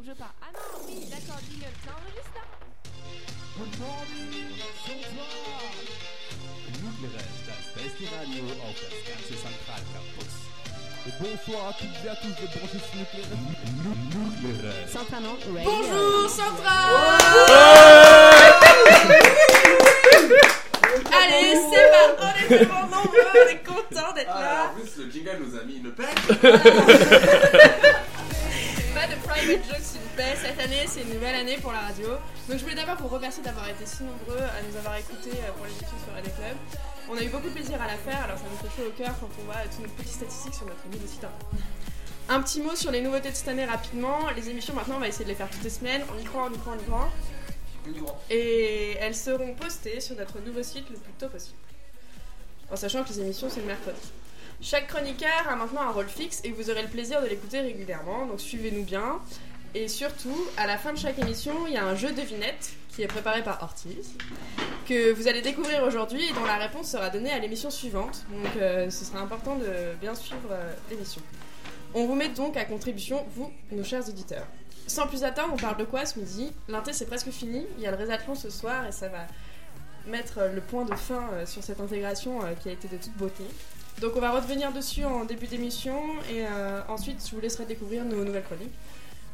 faut que je parle. Ah non, oui, d'accord, jingle, ça enregistre là Nucleares, das beste Radio auf das ganze Zentralcampus. Bonsoir à toutes et à tous de brancher sur Nucleares. Centralement, Bonjour Central Allez, c'est parti, on est tellement nombreux, on est content d'être Ah, là. en plus, le jingle nous a mis une pelle. vous remercier d'avoir été si nombreux à nous avoir écoutés euh, pour l'émission sur Club. On a eu beaucoup de plaisir à la faire, alors ça nous fait chaud au cœur quand on voit toutes nos petites statistiques sur notre nouveau site internet. Un petit mot sur les nouveautés de cette année rapidement. Les émissions maintenant on va essayer de les faire toutes les semaines. On y croit, on y croit, on y croit. Et elles seront postées sur notre nouveau site le plus tôt possible. En sachant que les émissions c'est le mercredi. Chaque chroniqueur a maintenant un rôle fixe et vous aurez le plaisir de l'écouter régulièrement, donc suivez-nous bien. Et surtout, à la fin de chaque émission, il y a un jeu devinette qui est préparé par Ortiz, que vous allez découvrir aujourd'hui et dont la réponse sera donnée à l'émission suivante. Donc euh, ce sera important de bien suivre euh, l'émission. On vous met donc à contribution, vous, nos chers auditeurs. Sans plus attendre, on parle de quoi ce midi? L'inté c'est presque fini, il y a le résatlon ce soir et ça va mettre euh, le point de fin sur cette intégration qui a été de toute beauté. Donc on va revenir dessus en début d'émission et ensuite je vous laisserai découvrir nos nouvelles chroniques.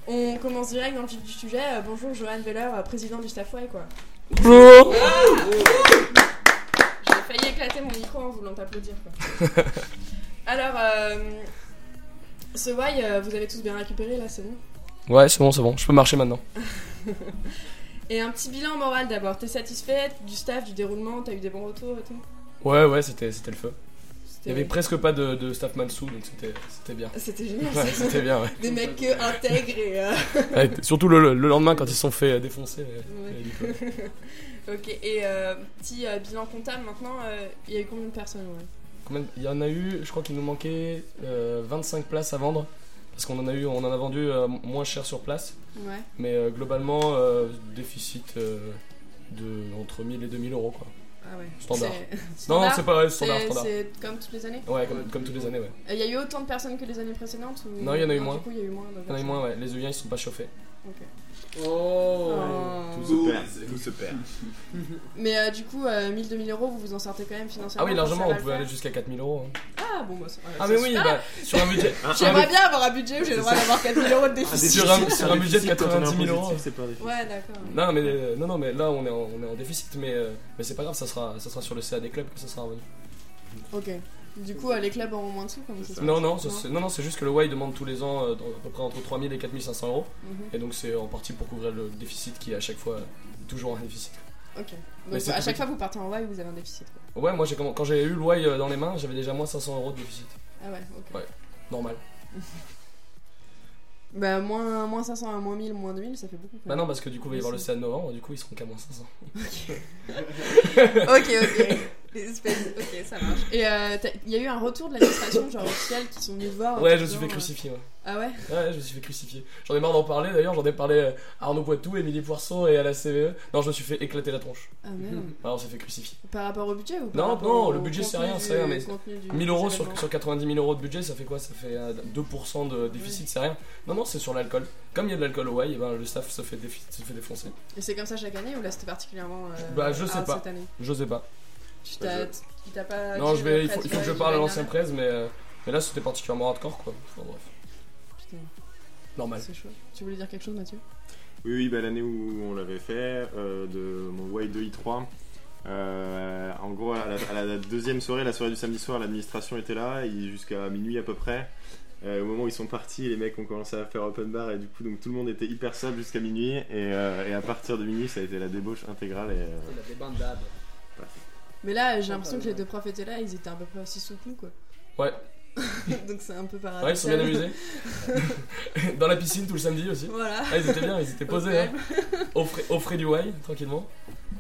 On commence direct dans le vif du sujet. Euh, bonjour Johan Veller, euh, président du Staffway quoi. Bonjour J'ai failli éclater mon micro en voulant t'applaudir quoi. Alors, euh, ce Y, euh, vous avez tous bien récupéré là, c'est bon? Ouais, c'est bon, c'est bon, je peux marcher maintenant. Et un petit bilan moral d'abord. T'es satisfaite du staff, du déroulement? T'as eu des bons retours et tout? Ouais, ouais, c'était c'était le feu. Il y avait presque pas de, de staff Mansu, donc c'était bien. C'était génial. Ouais, c'était bien, ouais. Des mecs que intègres et. euh, Ouais, Surtout le, le lendemain quand ils se sont fait euh, défoncer. euh, Ouais. Ok, et euh, petit euh, bilan comptable maintenant, euh, il y a eu combien de personnes Il y en a eu, je crois qu'il nous manquait euh, 25 places à vendre. Parce qu'on en a eu, on en a vendu euh, moins cher sur place. Mais euh, globalement, euh, déficit euh, de entre 1000 et 2000 euros quoi. Ah ouais. Standard. Non, non, c'est pas standard, C'est- standard. C'est comme toutes les années Ouais, comme, comme tous les années, ouais. Euh, Il y a eu autant de personnes que les années précédentes ou... Non, il y en a eu Ah, moins. Du coup, il y a eu moins. Il y en a eu moins, ouais. Les œillets ils sont pas chauffés. Ok. Oh, Oh. Tout se perd, tout se perd. Mais euh, du coup, euh, 1000-2000 euros, vous vous en sortez quand même Ah financièrement oui, ça largement, on pouvait aller jusqu'à 4000 euros. hein. Ah bon, bah, c'est- ouais, Ah c'est mais oui, bah, sur un budget. J'aimerais bien avoir un budget où j'ai le droit d'avoir 4000 euros de déficit. Sur un, sur un budget de 90 000 euros. C'est pas. Ouais, d'accord. Non mais, euh, non, non, mais là on est en, on est en déficit, mais, euh, mais c'est pas grave, ça sera, ça sera sur le CA des clubs que ça sera revenu. Ok. Du coup, les clubs auront moins de sous comme ça. Non, non, c'est- non, non, c'est juste que le Y demande tous les ans euh, à peu près entre 3000 et 4500 euros, Mhm. et donc c'est en partie pour couvrir le déficit qui est à chaque fois toujours un déficit. Ok. Donc à chaque fois, vous partez en Y, vous avez un déficit. Quoi. Ouais, moi quand j'ai eu le Y euh, dans les mains, j'avais déjà moins 500 euros de déficit. Ah ouais, ok. Ouais. Normal. Bah, moins, moins 500 à moins 1000, moins 2000, ça fait beaucoup. Bah non, parce que du coup il va y avoir le. CA de novembre, du coup ils seront qu'à moins 500. ok, ok. Les espèces- Ok, ça marche. Et euh, il y a eu un retour de l'administration, genre officiel, qui sont venus te voir. Ouais, je me suis fait crucifier, ouais. euh, Ah ouais? Ouais, je me suis fait crucifier. J'en ai marre d'en parler d'ailleurs, j'en ai parlé euh, à Arnaud Poitou, Émilie Poisson et à la CVE. Non, je me suis fait éclater la tronche. Ah merde. Ah, on s'est fait crucifier. Par rapport au budget ou par Non, non, le budget, c'est rien, c'est rien, mais contenu du- 1000 euros sur, sur 90 000 euros de budget, ça fait quoi? Ça fait euh, 2% de déficit, c'est rien. Non, non, c'est sur l'alcool. Comme il y a de l'alcool au Y, eh ben, le staff se fait, défi- se fait défoncer. Et c'est comme ça chaque année ou là c'était particulièrement. euh, Bah, je sais pas. Cette année? Je sais pas. Tu t'as pas. non, je vais, il faut, il faut que je parle à l'ancien presse, mais, euh, mais là c'était particulièrement hardcore quoi. Enfin, bref, Putain, normal. c'est chaud. Tu voulais dire quelque chose, Mathieu? Oui, oui, bah, l'année où on l'avait fait, euh, de mon Y2i3. euh, en gros, à la, à la deuxième soirée, la soirée du samedi soir, l'administration était là, jusqu'à minuit à peu près. Euh, au moment où ils sont partis, les mecs ont commencé à faire open bar, et du coup, donc, tout le monde était hyper sobre jusqu'à minuit. Et, euh, et à partir de minuit, ça a été la débauche intégrale. Et, euh, Mais là, j'ai l'impression que les deux profs étaient là, ils étaient à peu près aussi sous que nous quoi. Ouais. Donc c'est un peu paradoxal. Ouais, ils sont bien amusés. Dans la piscine tout le samedi aussi. Voilà. Ah, ils étaient bien, ils étaient Au posés, hein. au, frais, au frais du Y, tranquillement.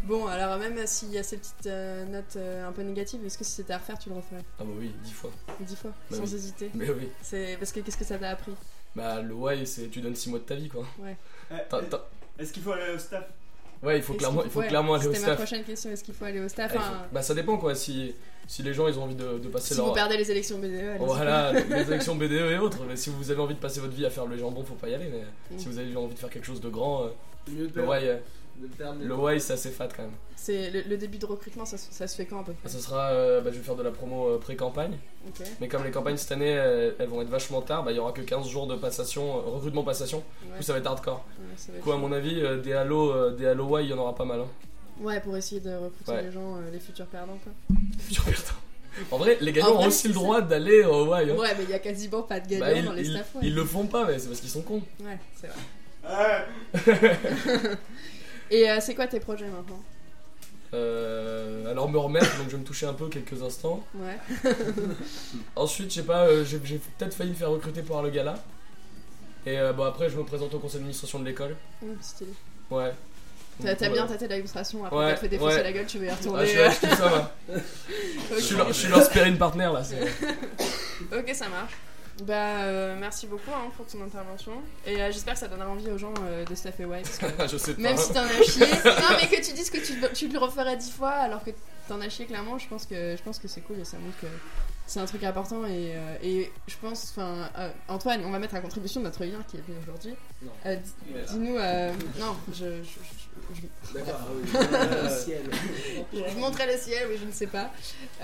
Bon, alors même s'il y a ces petites euh, notes euh, un peu négatives, est-ce que si c'était à refaire, tu le referais? Ah bah oui, dix fois. Dix fois, Bah sans oui. hésiter. Mais oui. C'est parce que qu'est-ce que ça t'a appris? Bah le Y, c'est tu donnes 6 mois de ta vie quoi. Eh, t'as- Est-ce qu'il faut aller au staff? Ouais, il faut clairement, il faut ouais, clairement aller au C'était ma staff. prochaine question. Est-ce qu'il faut aller au staff il faut- Enfin, Bah ça dépend quoi. Si, si les gens ils ont envie de, de passer Si vous leur. perdez les élections BDE, allez-y. Voilà, les élections BDE et autres. Mais si vous avez envie de passer votre vie à faire le jambon, faut pas y aller. Mais Mm. si vous avez envie de faire quelque chose de grand, euh, Mieux le why c'est assez fat quand même. C'est le, le début de recrutement, ça, se- ça se fait quand à peu près Ça sera, euh, bah, je vais faire de la promo euh, pré-campagne. Ok. Mais comme les campagnes cette année elles, elles vont être vachement tard, bah, il y aura que 15 jours de passation, euh, recrutement passation. Du Ouais, coup ça va être hardcore. ouais, ça va Du être coup à mon avis, euh, des Halo, euh, des Halo Y il y en aura pas mal. Hein. Ouais, pour essayer de recruter Ouais. les gens, euh, les futurs perdants quoi. Futur perdant. En vrai, les gagnants En ont vrai, aussi le droit d'aller au Y. hein. Ouais, mais il y a quasiment pas de gagnants Bah, ils, dans les ils- staff. Ouais, ils le font pas, mais c'est parce qu'ils sont cons. ouais c'est vrai. Et euh, c'est quoi tes projets maintenant? Euh, alors me remettre, donc je vais me toucher un peu quelques instants. Ouais. Ensuite, je sais pas, euh, j'ai peut-être failli me faire recruter pour le gala. Et euh, bon, après, je me présente au conseil d'administration de l'école. Mmh, stylé. Ouais. T'as bien tâté l'illustration, après Ouais, t'as fait défoncer ouais. la gueule, tu veux y Ah, retourner. je suis là, je kiffe ça, va. Je suis leur, je suis leur sparring partner là. Ok, ça marche. Bah, euh, merci beaucoup hein, pour ton intervention. Et euh, j'espère que ça donnera envie aux gens euh, de White. parce que je sais pas. Même si t'en as chié. non, mais que tu dises que tu, tu le referais dix fois alors que t'en as chié, clairement, je pense que, je pense que c'est cool et ça montre que c'est un truc important. Et, euh, et je pense, enfin, euh, Antoine, on va mettre à contribution notre lien qui est venu aujourd'hui. Euh. Dis-nous. euh, non, je. je, je- je- D'accord, oui. Le ciel. je montrais le ciel, mais je ne sais pas.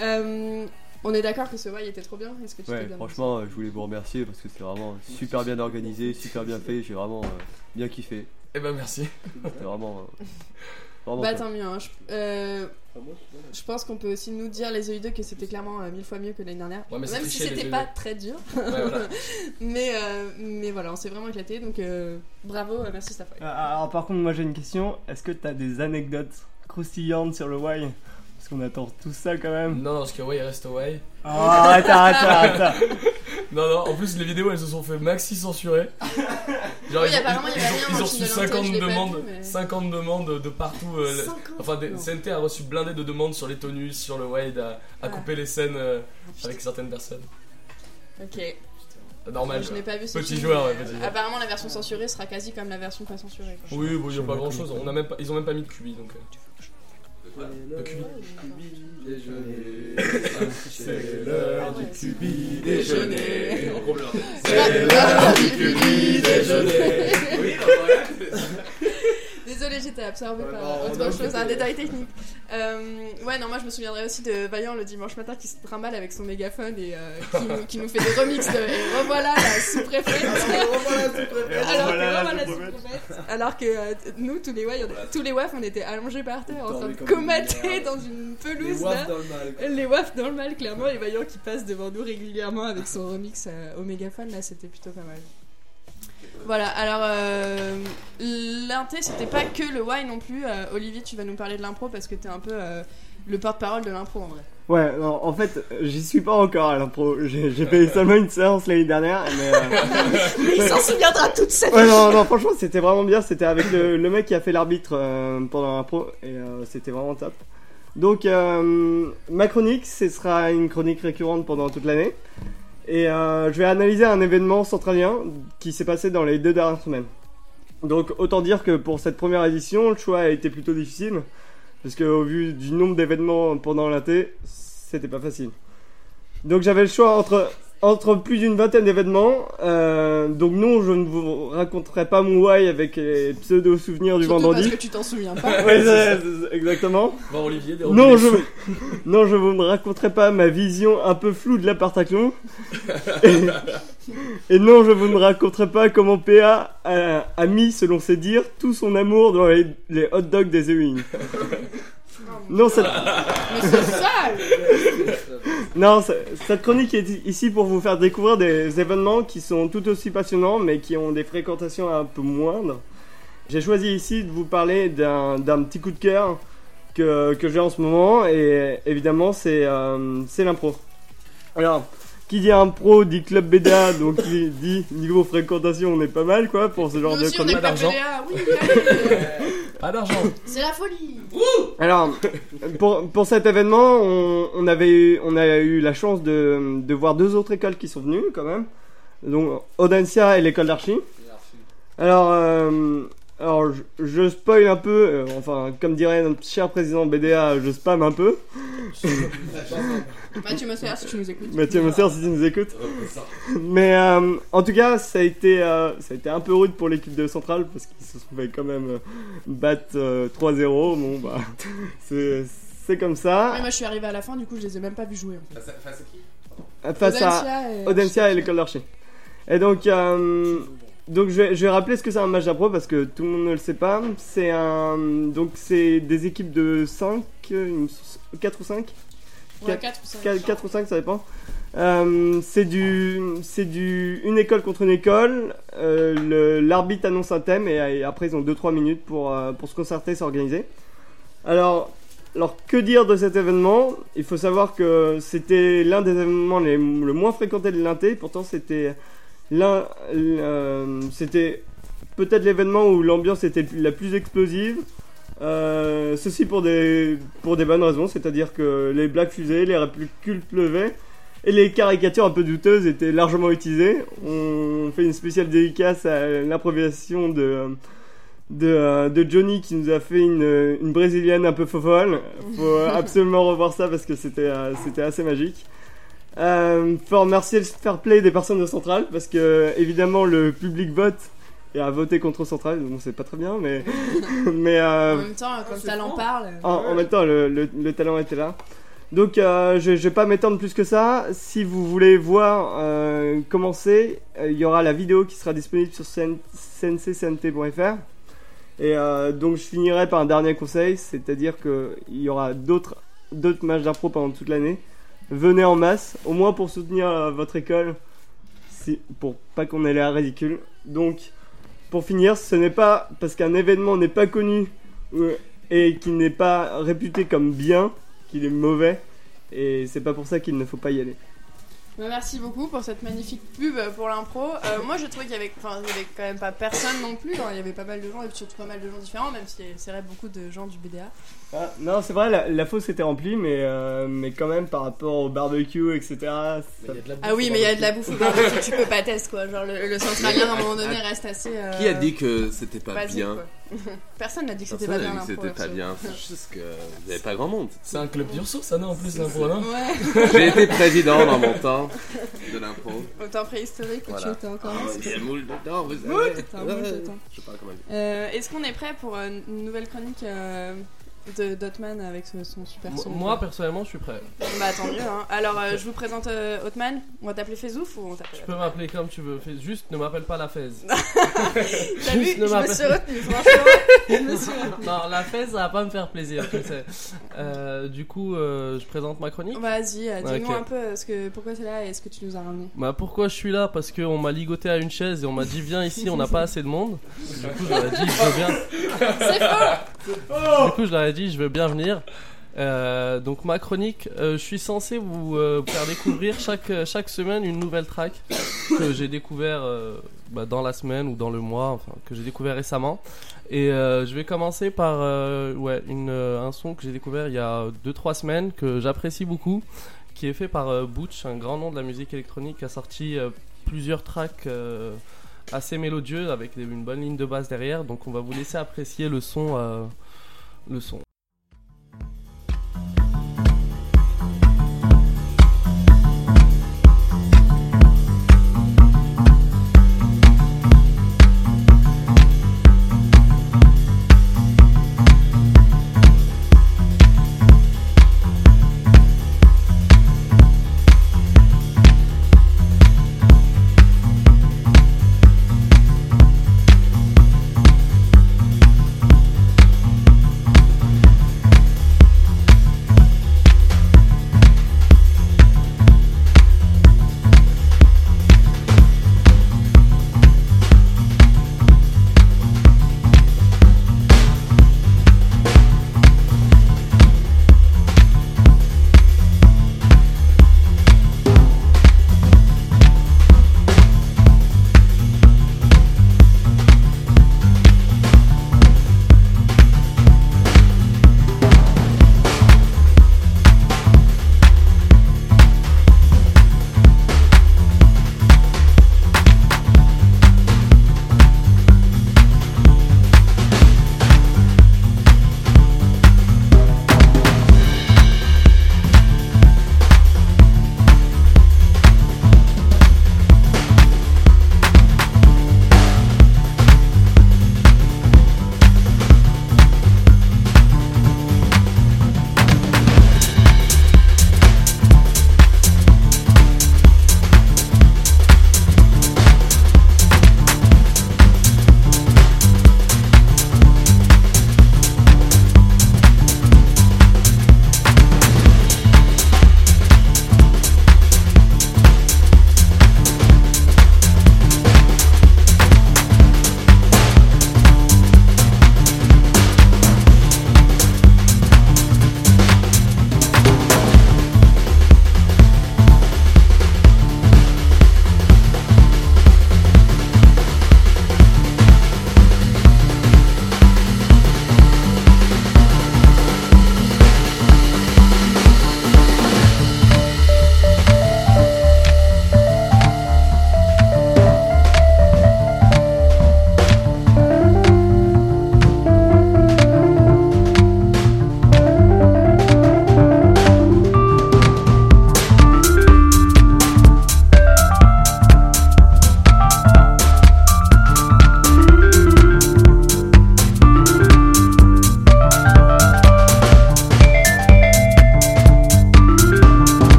Euh, on est d'accord que ce bail était trop bien Est-ce que tu Ouais, bien franchement, euh, je voulais vous remercier parce que c'est vraiment super bien organisé, super bien fait. J'ai vraiment euh, bien kiffé. Eh ben merci. C'était vraiment. euh, vraiment Bah tant mieux. hein. Je, euh, je pense qu'on peut aussi nous dire les EU2 que c'était clairement euh, mille fois mieux que l'année dernière. Ouais, Même si c'était EU2. pas très dur. Ouais, voilà. mais, euh, mais voilà, on s'est vraiment éclaté. Donc euh, bravo, euh, merci Stafford. Ah, Alors par contre, moi j'ai une question. Est-ce que t'as des anecdotes croustillantes sur le why qu'on attend tout ça quand même. Non, non, parce que ouais, il reste away. Oh, arrête, arrête, arrête, arrête. Non, non, en plus, les vidéos elles se sont fait maxi censurer. Genre, Oui, ils, ont- apparemment, il y ils avait ont- rien ils dans ont le reçu film de l'antenne, 50 je l'ai pas demandes, vu, mais- 50 demandes de partout. euh, le- 50 Enfin, des, Non. CNT a reçu blindé de demandes sur les tonus, sur le wide, à, à Ah. couper les scènes euh, avec certaines personnes. Ok. Normal. je quoi. n'ai pas vu ce Petit film, joueur, mais, ouais, petit euh, joueur. Apparemment, la version censurée sera quasi comme la version pas censurée. quoi. Oui, bon, il n'y a pas grand chose. comment On a même pas, ils ont même pas mis de cubi donc. euh. Le cubi. déjeuner. C'est l'heure du cubi déjeuner. En gros, là. C'est l'heure du cubi déjeuner. Oui, voilà. Désolée, j'étais absorbée Ouais, par non, autre chose, un détail technique. Euh, ouais, non, moi je me souviendrai aussi de Vaillant le dimanche matin qui se trimballe avec son mégaphone et euh, qui, nous, qui nous fait des remixes de Et revoilà la sous-préfète. Alors que, Revoilà la revoilà la sous-préfète. sous-préfète. Alors que euh, nous, tous les, ouais, tous les wafs, on était allongés par terre en train de comater dans une Les pelouse wafs là. dans le mal. Les wafs dans le mal, clairement, et Vaillant qui passe devant nous régulièrement avec son remix euh, au mégaphone, là c'était plutôt pas mal. Voilà, alors euh, l'inté c'était pas que le why non plus. Euh, Olivier, tu vas nous parler de l'impro parce que t'es un peu euh, le porte-parole de l'impro en vrai. Ouais, non, en fait, j'y suis pas encore à l'impro. J'ai j'ai fait seulement une séance l'année dernière. Mais, euh, Il s'en souviendra toute cette Ouais, non, non, franchement, c'était vraiment bien. C'était avec le, le mec qui a fait l'arbitre euh, pendant l'impro. Et euh, c'était vraiment top. Donc, euh, ma chronique, ce sera une chronique récurrente pendant toute l'année. Et euh, je vais analyser un événement centralien qui s'est passé dans les deux dernières semaines. Donc, autant dire que pour cette première édition, le choix a été plutôt difficile. Parce qu'au vu du nombre d'événements pendant l'inté, c'était pas facile. Donc, j'avais le choix entre entre plus d'une vingtaine d'événements. Euh, donc non, je ne vous raconterai pas mon why avec les pseudo souvenirs du Surtout vendredi. parce que tu t'en souviens pas. Ouais, exactement. Bon, Olivier, des Non, je non, je vous ne raconterai pas ma vision un peu floue de la Partaclon. Et, et non, je vous ne raconterai pas comment PA a, a mis, selon ses dires, tout son amour dans les, les hot dogs des Ewing. Non, cette, Mais c'est sale Non, ce- cette chronique est ici pour vous faire découvrir des événements qui sont tout aussi passionnants mais qui ont des fréquentations un peu moindres. J'ai choisi ici de vous parler d'un petit coup de cœur que, que j'ai en ce moment et évidemment c'est euh, c'est l'impro. Alors, qui dit impro dit club BDA donc qui dit niveau fréquentation on est pas mal quoi pour ce genre Nous de aussi on est chronique. pas d'argent. PDA, oui. Pas d'argent. C'est la folie Alors, pour, pour cet événement, on, on avait eu, on a eu la chance de, de voir deux autres écoles qui sont venues quand même. Donc, Audencia et l'école d'archi. Alors, euh, alors je, je spoil un peu, euh, enfin comme dirait notre cher président BDA, je spam un peu. Mathieu Mosser, si tu nous écoutes. Mathieu Mosser si tu nous écoutes. Mais euh, en tout cas, ça a été, euh, ça a été un peu rude pour l'équipe de Centrale parce qu'ils se trouvaient quand même battre euh, 3-0. Bon bah, c'est c'est comme ça. moi je suis arrivé à la fin, du coup je les ai même pas vus jouer. En fait. Face à qui? Face à Audencia et- Audencia et l'école d'archi. Et donc, euh, donc je, vais, je vais rappeler ce que c'est un match d'impro parce que tout le monde ne le sait pas. C'est un, donc c'est des équipes de 5, 4 ou 5 Ouais, 4 ou 5. 4, ou 5, ça dépend. Euh, c'est du, c'est du, une école contre une école. Euh, L'arbitre annonce un thème et, et après ils ont 2-3 minutes pour, euh, pour se concerter, s'organiser. Alors, alors, que dire de cet événement? Il faut savoir que c'était l'un des événements les, le moins fréquentés de l'Inté. Pourtant, c'était l'un, euh, c'était peut-être l'événement où l'ambiance était la plus explosive. Euh, ceci pour des, pour des bonnes raisons, c'est-à-dire que les blagues fusaient, les répliques pleuvaient, et les caricatures un peu douteuses étaient largement utilisées. On fait une spéciale dédicace à l'improvisation de, de, de Johnny qui nous a fait une, une brésilienne un peu fofolle. Faut absolument revoir ça parce que c'était euh, c'était assez magique. Euh, faut remercier le fair play des personnes de Centrale parce que évidemment le public vote et a voté contre Centrale, donc c'est pas très bien, mais mais euh, En même temps, quand le talent parle. en, en même temps, le, le- le talent était là. Donc, euh, je, je vais pas m'étendre plus que ça. Si vous voulez voir euh, euh, il y aura la vidéo qui sera disponible sur cn- cnccnt.fr. Et donc, je finirai par un dernier conseil, c'est-à-dire qu'il y aura d'autres d'autres matchs d'impro pendant toute l'année. Venez en masse, au moins pour soutenir euh, votre école, pour pas qu'on ait l'air ridicule. Donc, pour finir, ce n'est pas parce qu'un événement n'est pas connu euh, et qu'il n'est pas réputé comme bien, qu'il est mauvais. Et c'est pas pour ça qu'il ne faut pas y aller. Bah, merci beaucoup pour cette magnifique pub pour l'impro. Euh, moi, je trouvais qu'il y avait, y avait quand même pas personne non plus. hein. Il y avait pas mal de gens et surtout pas mal de gens différents, même si c'est vrai beaucoup de gens du BDA. Ah, non, c'est vrai, la, la fosse était remplie, mais, euh, mais quand même par rapport au barbecue, etc. ça- Ah oui, mais il y a de la bouffe au barbecue, tu peux pas tester quoi. Genre le, le centralien à un moment donné reste assez. euh, Qui a dit que c'était pas basique, bien quoi. Personne n'a dit que c'était Personne pas n'a bien dit que l'impro. c'était pas bien. C'est juste que il y avait pas grand monde. C'est un club d'urso, ça, non En plus, l'impro, non Ouais, J'ai été président dans mon temps de l'impro. au temps préhistorique où Voilà. tu étais encore. Ah, Il y a moule dedans, vous t'as un Ouais. dedans. Je sais pas comment dire. Euh, Est-ce qu'on est prêt pour euh, une nouvelle chronique euh, de Dotman avec son super son Moi, personnellement, je suis prêt. Bah tant mieux. Hein. Alors euh, je vous présente euh, Hotman. On va t'appeler Fezouf ou on t'appelle Tu peux m'appeler comme tu veux. Fais- Juste, ne m'appelle pas la fez. T'as vu Je ne me m'appelle- suis retenue, franchement. Je me suis retenue. Non, la fez, ça va pas me faire plaisir, tu sais. Euh, du coup, euh, je présente ma chronique. Vas-y, dis-nous un peu ce que, pourquoi t'es là et ce que tu nous as ramené. Bah pourquoi je suis là? Parce qu'on m'a ligoté à une chaise et on m'a dit viens ici, on n'a pas assez de monde. Du coup, je leur ai dit je bien. C'est faux Du coup, je leur ai dit je veux bien venir. Euh, donc ma chronique, euh, je suis censé vous euh, faire découvrir chaque, chaque semaine une nouvelle track que j'ai découvert bah, dans la semaine ou dans le mois, enfin que j'ai découvert récemment. Et je vais commencer par ouais, un son que j'ai découvert il y a 2-3 semaines que j'apprécie beaucoup, qui est fait par Butch, un grand nom de la musique électronique, qui a sorti plusieurs tracks assez mélodieux avec une bonne ligne de basse derrière. Donc on va vous laisser apprécier le son. Le son.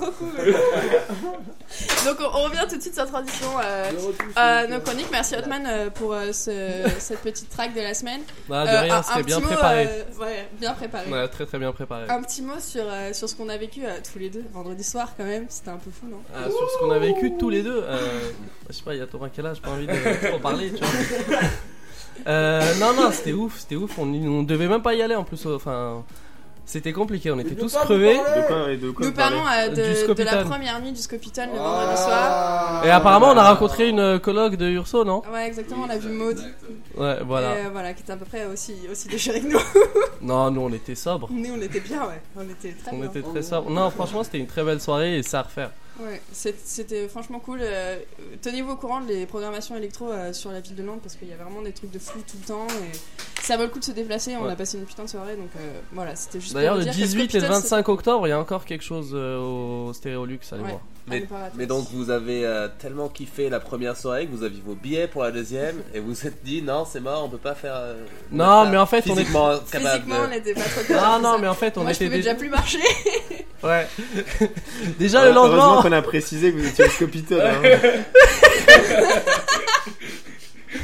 Trop cool. Donc on, on revient tout de suite sans transition euh, à nos chroniques. Merci Hotman euh, pour euh, ce- cette petite track de la semaine. Bah, de Euh, rien, un- c'était bien petit mot, préparé. euh, ouais, bien préparé. Ouais, très très bien préparé. Un petit mot sur, euh, sur ce qu'on a vécu euh, tous les deux vendredi soir quand même. C'était un peu fou, non? Sur ce qu'on a vécu tous les deux, euh, je sais pas, il y a Thomas qui est là, j'ai pas envie de trop parler, tu vois. Euh, non, non, c'était ouf, c'était ouf. On, on devait même pas y aller en plus. Enfin, c'était compliqué, on était tous crevés. De quoi, et de quoi Nous parlons euh, de, de la première nuit du Scopital le vendredi soir. Et apparemment, on a rencontré une colloque de Urso, non? Ouais, exactement, on a vu Maud. Ouais, voilà. Et, euh, voilà, qui était à peu près aussi, aussi déchirée que nous. Non, nous on était sobres. nous, on était bien, ouais. On était très On bien. était très sobres. Non, franchement, c'était une très belle soirée et ça à refaire. Ouais, c'était franchement cool. euh, Tenez-vous au courant des programmations électro euh, sur la ville de Nantes parce qu'il y a vraiment des trucs de fou tout le temps et ça vaut le coup de se déplacer. On Ouais. a passé une putain de soirée donc euh, voilà, c'était juste D'ailleurs, le vous dire que 18 et le Scopital, 25 octobre, il y a encore quelque chose euh, au Stéréolux, allez Ouais. voir. Mais, donc vous avez euh, tellement kiffé la première soirée que vous aviez vos billets pour la deuxième et vous vous êtes dit non c'est mort on peut pas faire. euh, on Non, mais en fait, on est- physiquement on n'était pas trop Non, de non, ça. mais en fait, on Moi, était déjà. déjà plus marcher. Ouais. déjà le Heureusement lendemain. qu'on a précisé que vous étiez au Scopitone. hein.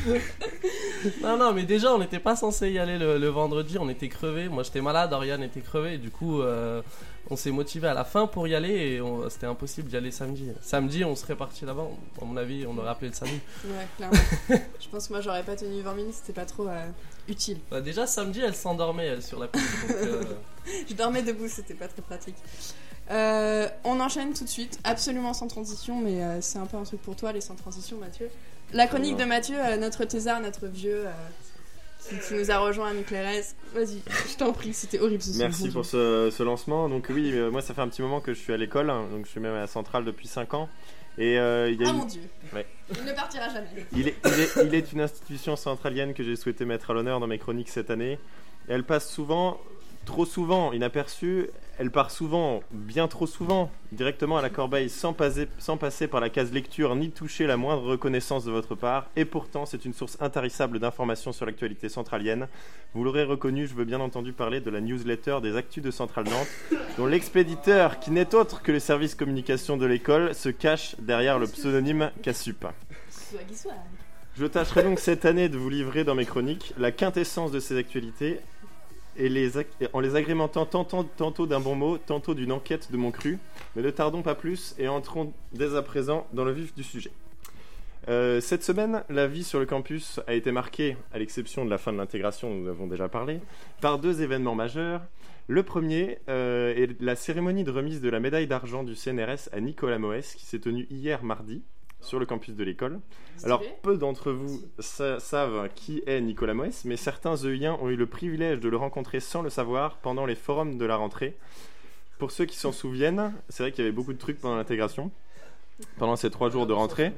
Non, non, mais déjà, on n'était pas censé y aller le, le vendredi, on était crevés. Moi, j'étais malade, Oriane était crevé. Du coup, euh, on s'est motivé à la fin pour y aller et c'était impossible d'y aller samedi. Samedi, on serait parti là-bas. À mon avis, on aurait appelé le samedi. Ouais, clairement. je pense que moi, j'aurais pas tenu 20 minutes, c'était pas trop euh, utile. Bah, déjà, samedi, elle s'endormait, elle, sur la piste. donc, euh, Je dormais debout, c'était pas très pratique. Euh, on enchaîne tout de suite, absolument sans transition, mais euh, c'est un peu un truc pour toi, les sans transition, Mathieu. La chronique de Mathieu, euh, notre thésard, notre vieux, euh, qui, qui nous a rejoint à Nuclérès. Vas-y, je t'en prie, c'était horrible ce. Merci pour ce, ce lancement. Donc oui, euh, moi ça fait un petit moment que je suis à l'école, hein, donc je suis même à la centrale depuis 5 ans. Et il y a Ah une- mon dieu, Ouais. il ne partira jamais. Il est, il, est, il est une institution centralienne que j'ai souhaité mettre à l'honneur dans mes chroniques cette année. Elle passe souvent, trop souvent, inaperçue. Elle part souvent, bien trop souvent, directement à la corbeille sans passer, sans passer par la case lecture ni toucher la moindre reconnaissance de votre part. Et pourtant, c'est une source intarissable d'informations sur l'actualité centralienne. Vous l'aurez reconnu, je veux bien entendu parler de la newsletter des Actus de Centrale Nantes, dont l'expéditeur, qui n'est autre que le service communication de l'école, se cache derrière le pseudonyme Cassup. Je tâcherai donc cette année de vous livrer dans mes chroniques la quintessence de ces actualités et les en les agrémentant tantôt, d'un bon mot, tantôt d'une enquête de mon cru. Mais ne tardons pas plus et entrons dès à présent dans le vif du sujet. Euh, cette semaine, la vie sur le campus a été marquée, à l'exception de la fin de l'intégration dont nous avons déjà parlé, par deux événements majeurs. Le premier euh, est la cérémonie de remise de la médaille d'argent du CNRS à Nicolas Moès qui s'est tenue hier mardi sur le campus de l'école. Alors, peu d'entre vous sa- savent qui est Nicolas Moès, mais certains EIens ont eu le privilège de le rencontrer sans le savoir pendant les forums de la rentrée. Pour ceux qui s'en souviennent, c'est vrai qu'il y avait beaucoup de trucs pendant l'intégration, pendant ces trois jours de rentrée.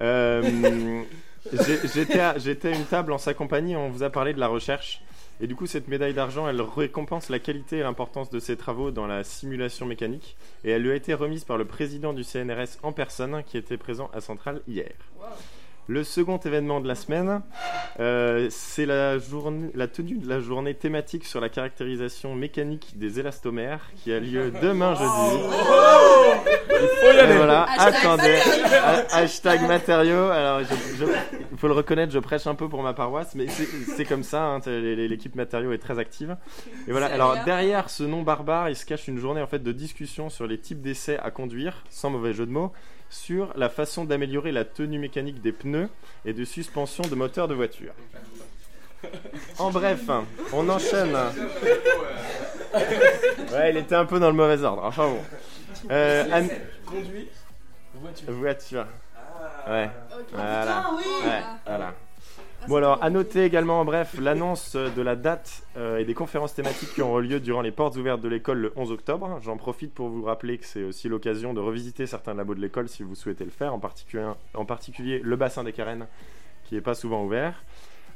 Euh, J'étais à, j'étais à une table en sa compagnie, on vous a parlé de la recherche. Et du coup, cette médaille d'argent, elle récompense la qualité et l'importance de ses travaux dans la simulation mécanique. Et elle lui a été remise par le président du CNRS en personne, qui était présent à Centrale hier. Le second événement de la semaine, euh, c'est la, tenue de la journée thématique sur la caractérisation mécanique des élastomères qui a lieu demain jeudi. Et voilà, Hashtag attendez. matériaux. Ha- Hashtag matériaux. Alors, il faut le reconnaître, je prêche un peu pour ma paroisse, mais c'est comme ça. hein, L'équipe matériaux est très active. Et voilà. Alors derrière ce nom barbare, il se cache une journée en fait de discussion sur les types d'essais à conduire, sans mauvais jeu de mots, sur la façon d'améliorer la tenue mécanique des pneus et de suspension de moteurs de voiture. En bref, on enchaîne. Ouais, il était un peu dans le mauvais ordre. Enfin bon. Euh, Anne- Conduit voiture. Voiture. Ouais. Ok. Voilà. Putain, oui. Ouais, Ah. voilà. Ah, Bon alors, à noter également en bref l'annonce de la date euh, et des conférences thématiques qui auront lieu durant les portes ouvertes de l'école le 11 octobre. J'en profite pour vous rappeler que c'est aussi l'occasion de revisiter certains labos de l'école si vous souhaitez le faire, en particulier, en particulier le bassin des Carènes qui n'est pas souvent ouvert.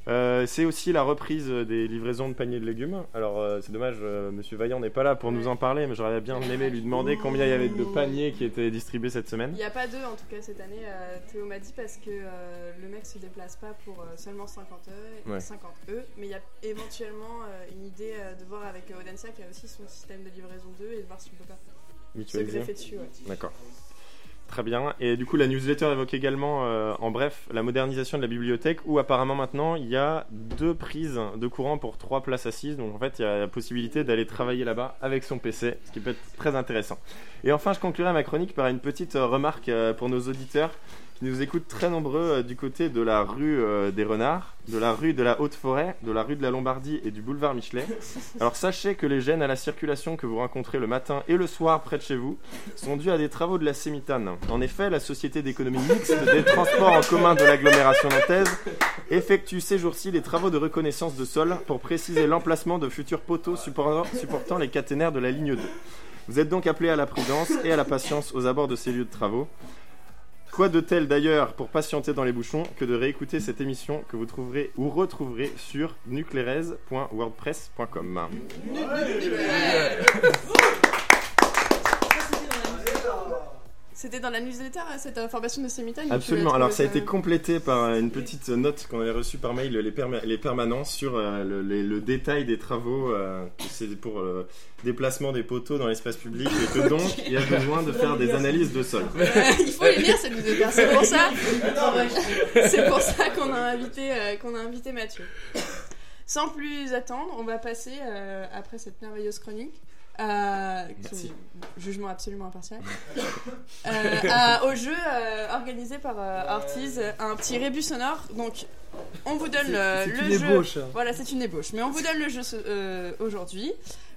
Euh, c'est aussi la reprise des livraisons de paniers de légumes. Alors euh, c'est dommage, euh, Monsieur Vaillant n'est pas là pour nous en parler, mais j'aurais bien aimé lui demander combien il y avait de paniers qui étaient distribués cette semaine. Il n'y a pas deux en tout cas cette année, euh, Théo m'a dit parce que le mec se déplace pas pour seulement 50 E, Ouais. 50 E, mais il y a éventuellement une idée de voir avec Audencia qui a aussi son système de livraison 2 et de voir si on peut pas se mutualisé. greffer dessus. ouais. D'accord. Très bien. Et du coup, la newsletter évoque également, euh, en bref, la modernisation de la bibliothèque où apparemment maintenant il y a deux prises de courant pour trois places assises. Donc en fait, il y a la possibilité d'aller travailler là-bas avec son PC, ce qui peut être très intéressant. Et enfin, je conclurai ma chronique par une petite euh, remarque euh, pour nos auditeurs nous écoutent très nombreux euh, du côté de la rue euh, des Renards, de la rue de la Haute-Forêt, de la rue de la Lombardie et du boulevard Michelet. Alors sachez que les gênes à la circulation que vous rencontrez le matin et le soir près de chez vous sont dus à des travaux de la Sémitane. En effet, la Société d'économie mixte des transports en commun de l'agglomération nantaise effectue ces jours-ci les travaux de reconnaissance de sol pour préciser l'emplacement de futurs poteaux supportant, supportant les caténaires de la ligne 2. Vous êtes donc appelés à la prudence et à la patience aux abords de ces lieux de travaux. Quoi de tel d'ailleurs pour patienter dans les bouchons que de réécouter cette émission que vous trouverez ou retrouverez sur nuclérez.wordpress.com. C'était dans la newsletter euh, cette information de Semitagne Absolument. Alors ça a été complété par euh, une petite note qu'on avait reçue par mail les, perma- les permanents sur euh, le, les- le détail des travaux. euh, c'est pour le déplacement des poteaux dans l'espace public et que donc il y a besoin de faire des analyses de sol. Il faut les lire cette newsletter, c'est pour ça. C'est pour ça qu'on a invité euh, qu'on a invité Mathieu. Sans plus attendre, on va passer euh, après cette merveilleuse chronique. Merci. jugement absolument impartial. Euh, à- au jeu euh, organisé par euh, Ortiz, un petit rébus sonore. Donc, on vous donne le, une jeu. ébauche. Voilà, c'est une ébauche. Mais on vous donne le jeu euh, aujourd'hui.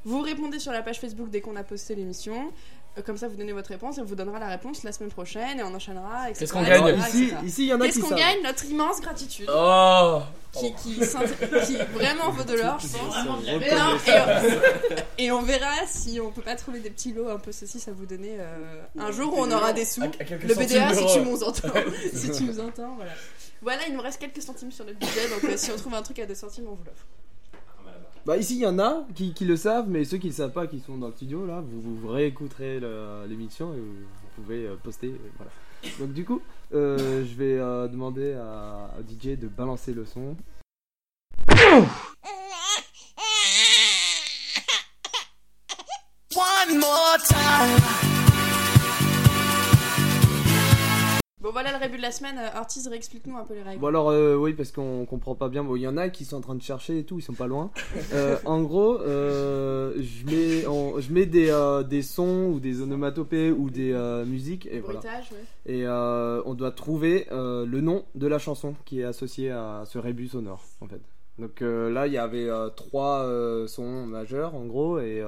Vous répondez sur la page Facebook dès qu'on a posté l'émission. Euh, Comme ça, vous donnez votre réponse et on vous donnera la réponse la semaine prochaine et on enchaînera. etc., Qu'est-ce qu'on etc., gagne etc. Ici- ici, il y en a Qu'est-ce qu'on gagne Notre immense gratitude. Oh Qui, qui, s'int- qui vraiment vaut de l'or, je pense. vraiment bien. Mais non, et, on, et on verra si on peut pas trouver des petits lots un peu ceci, ça vous donner euh, un jour où on aura des sous. À- à quelques Le BDA, si tu nous entends. si tu nous entends, voilà. Voilà, il nous reste quelques centimes sur notre budget, donc euh, si on trouve un truc à 2 centimes, on vous l'offre. Bah ici il y en a qui, qui le savent, mais ceux qui le savent pas, qui sont dans le studio là, vous, vous réécouterez l'émission et vous, pouvez euh, poster. euh, voilà. Donc du coup, euh, je vais demander à, à DJ de balancer le son. One more time. Voilà le rébut de la semaine. Euh, Ortiz, réexplique-nous un peu les règles. Bon alors euh, oui parce qu'on comprend pas bien. Bon il y en a qui sont en train de chercher et tout, ils sont pas loin. Euh, en gros, euh, je mets en- je mets des, des sons ou des onomatopées ou des musiques et voilà. Bruitage, ouais. Et on doit trouver le nom de la chanson qui est associé à ce rébus sonore en fait. Donc euh, là il y avait euh, trois euh, sons majeurs en gros et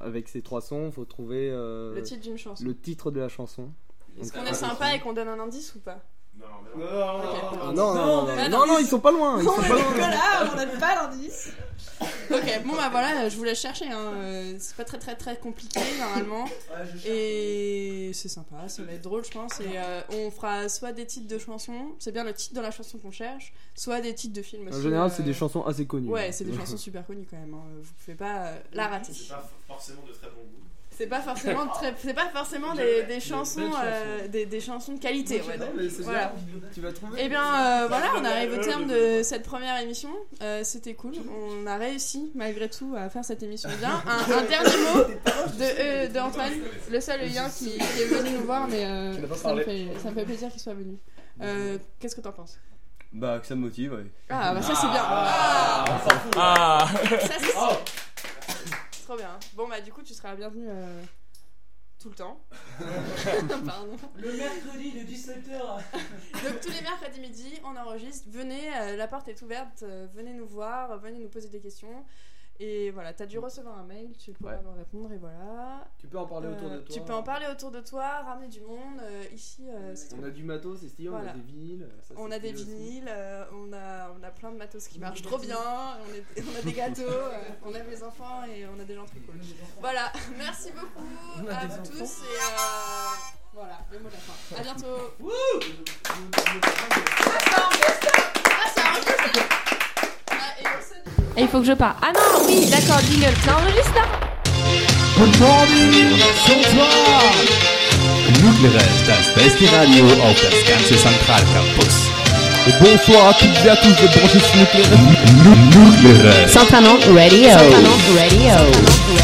avec ces trois sons faut trouver Le titre d'une chanson. le titre de la chanson. Est-ce qu'on est sympa et qu'on donne un indice ou pas? Ah, non, non, non, non, Pas non, ils sont pas loin. Ils Non, sont pas loin. là, on n'a pas l'indice. Ok, bon bah voilà, je vous laisse chercher. Hein. euh, C'est pas très très très compliqué normalement. Et c'est sympa, ça va être drôle, je pense. Et euh, on fera soit des titres de chansons, c'est bien le titre de la chanson qu'on cherche, soit des titres de films aussi. En général, euh, c'est des chansons assez connues. Ouais, c'est des chansons super connues quand même. hein. Vous pouvez pas euh, la rater. forcément de très bon goût. C'est pas forcément très, c'est pas forcément des, des chansons, euh, des, des chansons de qualité. Non, mais c'est Voilà. bien, tu vas trouver. Et bien euh, voilà, on arrive au terme de cette première émission. Euh, C'était cool. On a réussi malgré tout à faire cette émission bien. Un, un dernier mot de, euh, de Antoine, le seul lien qui, qui est venu nous voir, mais euh, ça, me fait, ça me fait plaisir qu'il soit venu. Euh, Qu'est-ce que t'en penses? Bah, que ça me motive, ouais. Ah bah ça c'est bien. Ah, Ah. Ça c'est c'est trop bien. Bon bah du coup tu seras bienvenu euh, tout le temps. Pardon. Le mercredi de 17h. Donc tous les mercredis midi, on enregistre. Venez, euh, la porte est ouverte. euh, venez nous voir, venez nous poser des questions. Et voilà, t'as dû recevoir un mail, tu pourras Ouais. me répondre et voilà. Tu peux en parler autour de Euh, toi. Tu peux en parler autour de toi, ramener du monde. euh, ici, euh, On a du matos, c'est stylé, on Voilà. a des vinyles. ça, on a des vinyles, euh, on, a, on a plein de matos qui marchent trop bien, on, est- on a des gâteaux, euh, on aime les enfants et on a des gens très cool. Voilà, merci beaucoup On à vous enfants. tous et euh, voilà, le mot de la fin. À bientôt. Et il faut que je parte. Ah non, oui, d'accord, jingle. Ça enregistre là Good morning, bonsoir. Nucleares, das beste Radio auf das ganze Zentralcampus. Et bonsoir à toutes et à tous de brancher sur Nucleares. Nucleares. Centraland Radio. Centraland Radio.